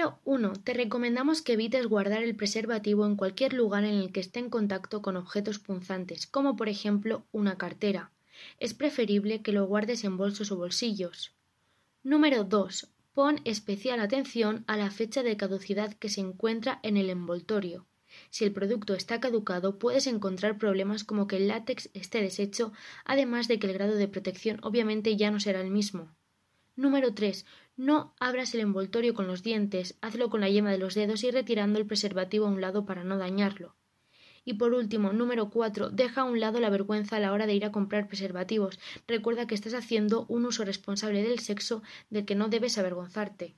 Número 1. Te recomendamos que evites guardar el preservativo en cualquier lugar en el que esté en contacto con objetos punzantes, como por ejemplo una cartera. Es preferible que lo guardes en bolsos o bolsillos. Número 2. Pon especial atención a la fecha de caducidad que se encuentra en el envoltorio. Si el producto está caducado, puedes encontrar problemas como que el látex esté deshecho, además de que el grado de protección obviamente ya no será el mismo. Número 3. No abras el envoltorio con los dientes, hazlo con la yema de los dedos y retirando el preservativo a un lado para no dañarlo. Y por último, número 4. Deja a un lado la vergüenza a la hora de ir a comprar preservativos. Recuerda que estás haciendo un uso responsable del sexo del que no debes avergonzarte.